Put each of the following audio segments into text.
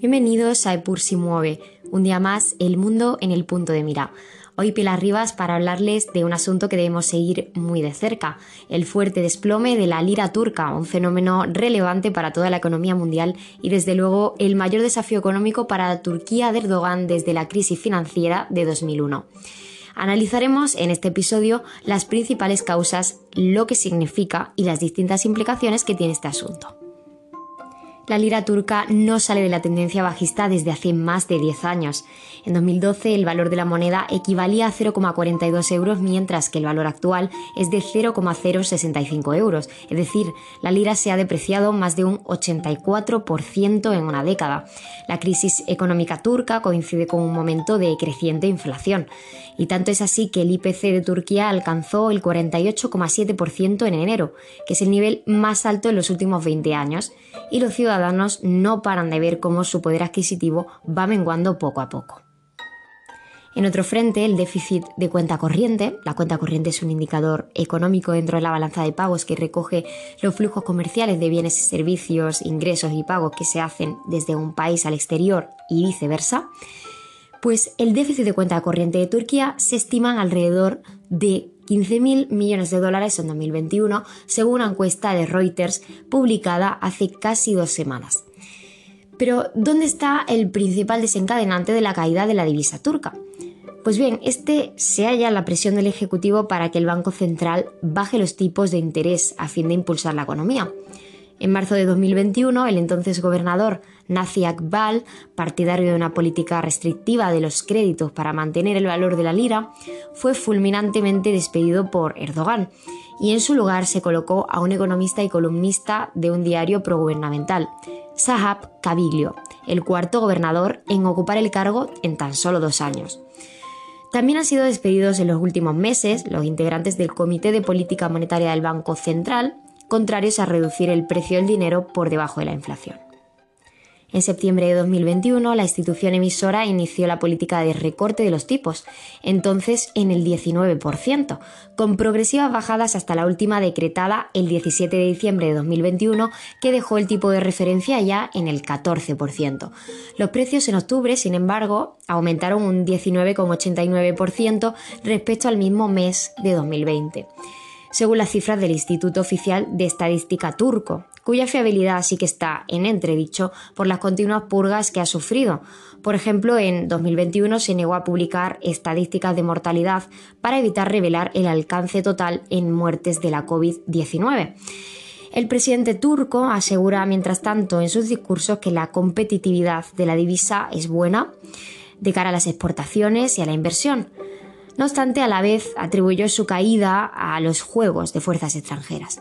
Bienvenidos a Epur si mueve, un día más el mundo en el punto de mira. Hoy Pilar Rivas para hablarles de un asunto que debemos seguir muy de cerca, el fuerte desplome de la lira turca, un fenómeno relevante para toda la economía mundial y desde luego el mayor desafío económico para la Turquía de Erdogan desde la crisis financiera de 2001. Analizaremos en este episodio las principales causas, lo que significa y las distintas implicaciones que tiene este asunto. La lira turca no sale de la tendencia bajista desde hace más de 10 años. En 2012 el valor de la moneda equivalía a 0,42 euros mientras que el valor actual es de 0,065 euros. Es decir, la lira se ha depreciado más de un 84% en una década. La crisis económica turca coincide con un momento de creciente inflación. Y tanto es así que el IPC de Turquía alcanzó el 48,7% en enero, que es el nivel más alto en los últimos 20 años. Y los ciudadanos no paran de ver cómo su poder adquisitivo va menguando poco a poco. En otro frente, el déficit de cuenta corriente. La cuenta corriente es un indicador económico dentro de la balanza de pagos que recoge los flujos comerciales de bienes y servicios, ingresos y pagos que se hacen desde un país al exterior y viceversa. Pues el déficit de cuenta corriente de Turquía se estima alrededor de 15.000 millones de dólares en 2021, según una encuesta de Reuters publicada hace casi dos semanas. Pero, ¿dónde está el principal desencadenante de la caída de la divisa turca? Pues bien, este se halla en la presión del Ejecutivo para que el Banco Central baje los tipos de interés a fin de impulsar la economía. En marzo de 2021, el entonces gobernador Nazi Akbal, partidario de una política restrictiva de los créditos para mantener el valor de la lira, fue fulminantemente despedido por Erdogan y en su lugar se colocó a un economista y columnista de un diario progubernamental, Sahab Kabiglio, el cuarto gobernador en ocupar el cargo en tan solo dos años. También han sido despedidos en los últimos meses los integrantes del Comité de Política Monetaria del Banco Central, contrarios a reducir el precio del dinero por debajo de la inflación. En septiembre de 2021, la institución emisora inició la política de recorte de los tipos, entonces en el 19%, con progresivas bajadas hasta la última decretada el 17 de diciembre de 2021, que dejó el tipo de referencia ya en el 14%. Los precios en octubre, sin embargo, aumentaron un 19,89% respecto al mismo mes de 2020 según las cifras del Instituto Oficial de Estadística turco, cuya fiabilidad sí que está en entredicho por las continuas purgas que ha sufrido. Por ejemplo, en 2021 se negó a publicar estadísticas de mortalidad para evitar revelar el alcance total en muertes de la COVID-19. El presidente turco asegura, mientras tanto, en sus discursos que la competitividad de la divisa es buena de cara a las exportaciones y a la inversión. No obstante, a la vez atribuyó su caída a los juegos de fuerzas extranjeras.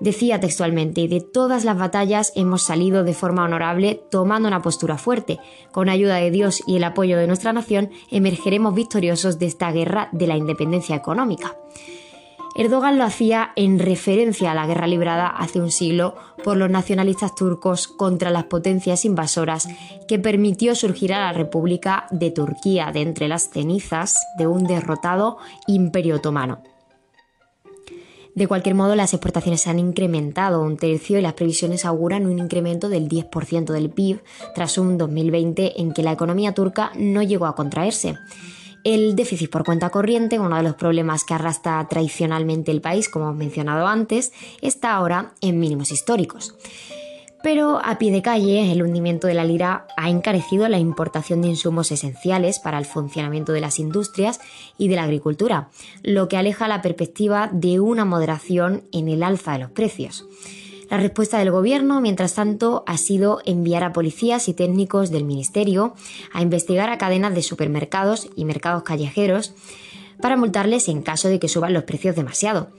Decía textualmente, de todas las batallas hemos salido de forma honorable tomando una postura fuerte. Con ayuda de Dios y el apoyo de nuestra nación, emergeremos victoriosos de esta guerra de la independencia económica. Erdogan lo hacía en referencia a la guerra librada hace un siglo por los nacionalistas turcos contra las potencias invasoras que permitió surgir a la República de Turquía de entre las cenizas de un derrotado imperio otomano. De cualquier modo, las exportaciones se han incrementado un tercio y las previsiones auguran un incremento del 10% del PIB tras un 2020 en que la economía turca no llegó a contraerse. El déficit por cuenta corriente, uno de los problemas que arrastra tradicionalmente el país, como hemos mencionado antes, está ahora en mínimos históricos. Pero a pie de calle, el hundimiento de la lira ha encarecido la importación de insumos esenciales para el funcionamiento de las industrias y de la agricultura, lo que aleja la perspectiva de una moderación en el alza de los precios. La respuesta del Gobierno, mientras tanto, ha sido enviar a policías y técnicos del Ministerio a investigar a cadenas de supermercados y mercados callejeros para multarles en caso de que suban los precios demasiado.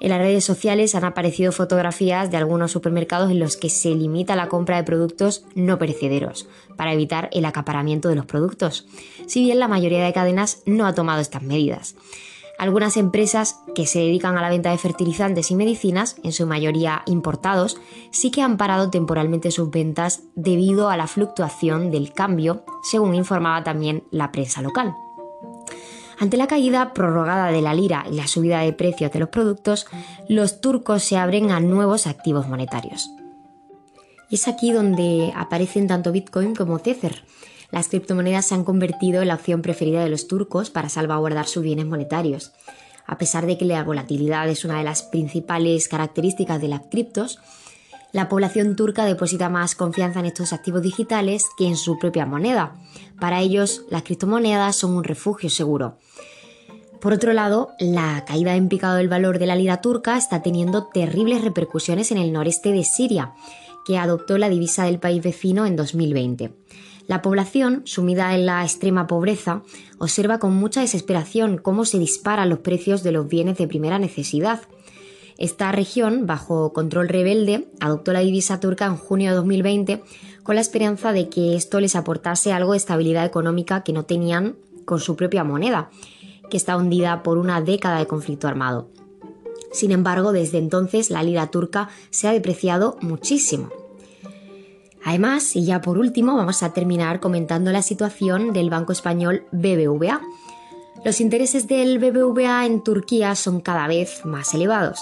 En las redes sociales han aparecido fotografías de algunos supermercados en los que se limita la compra de productos no perecederos para evitar el acaparamiento de los productos, si bien la mayoría de cadenas no ha tomado estas medidas. Algunas empresas que se dedican a la venta de fertilizantes y medicinas, en su mayoría importados, sí que han parado temporalmente sus ventas debido a la fluctuación del cambio, según informaba también la prensa local. Ante la caída prorrogada de la lira y la subida de precios de los productos, los turcos se abren a nuevos activos monetarios. Y es aquí donde aparecen tanto Bitcoin como Tether. Las criptomonedas se han convertido en la opción preferida de los turcos para salvaguardar sus bienes monetarios. A pesar de que la volatilidad es una de las principales características de las criptos, la población turca deposita más confianza en estos activos digitales que en su propia moneda. Para ellos, las criptomonedas son un refugio seguro. Por otro lado, la caída en picado del valor de la lira turca está teniendo terribles repercusiones en el noreste de Siria, que adoptó la divisa del país vecino en 2020. La población, sumida en la extrema pobreza, observa con mucha desesperación cómo se disparan los precios de los bienes de primera necesidad. Esta región, bajo control rebelde, adoptó la divisa turca en junio de 2020 con la esperanza de que esto les aportase algo de estabilidad económica que no tenían con su propia moneda, que está hundida por una década de conflicto armado. Sin embargo, desde entonces la lira turca se ha depreciado muchísimo. Además, y ya por último, vamos a terminar comentando la situación del banco español BBVA. Los intereses del BBVA en Turquía son cada vez más elevados.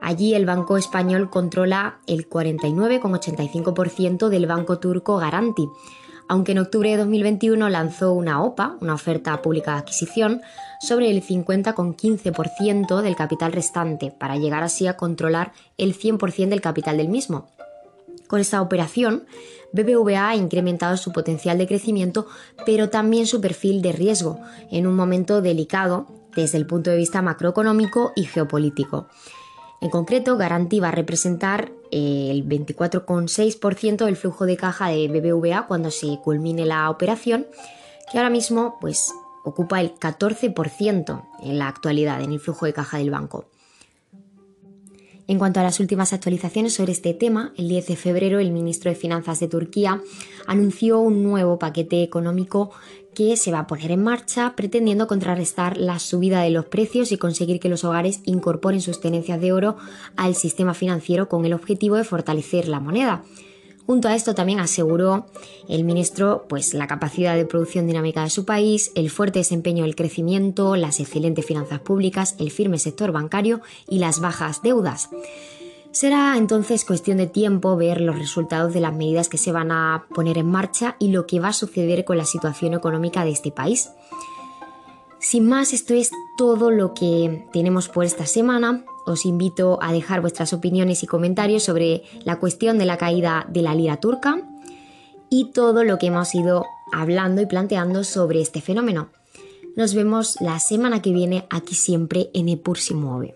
Allí el banco español controla el 49,85% del banco turco Garanti, aunque en octubre de 2021 lanzó una OPA, una oferta pública de adquisición, sobre el 50,15% del capital restante, para llegar así a controlar el 100% del capital del mismo. Con esta operación, BBVA ha incrementado su potencial de crecimiento, pero también su perfil de riesgo, en un momento delicado desde el punto de vista macroeconómico y geopolítico. En concreto, Garanti va a representar eh, el 24,6% del flujo de caja de BBVA cuando se culmine la operación, que ahora mismo pues, ocupa el 14% en la actualidad en el flujo de caja del banco. En cuanto a las últimas actualizaciones sobre este tema, el 10 de febrero el ministro de Finanzas de Turquía anunció un nuevo paquete económico que se va a poner en marcha pretendiendo contrarrestar la subida de los precios y conseguir que los hogares incorporen sus tenencias de oro al sistema financiero con el objetivo de fortalecer la moneda. Junto a esto también aseguró el ministro pues, la capacidad de producción dinámica de su país, el fuerte desempeño del crecimiento, las excelentes finanzas públicas, el firme sector bancario y las bajas deudas. Será entonces cuestión de tiempo ver los resultados de las medidas que se van a poner en marcha y lo que va a suceder con la situación económica de este país. Sin más, esto es todo lo que tenemos por esta semana os invito a dejar vuestras opiniones y comentarios sobre la cuestión de la caída de la lira turca y todo lo que hemos ido hablando y planteando sobre este fenómeno. Nos vemos la semana que viene aquí siempre en Epur si mueve.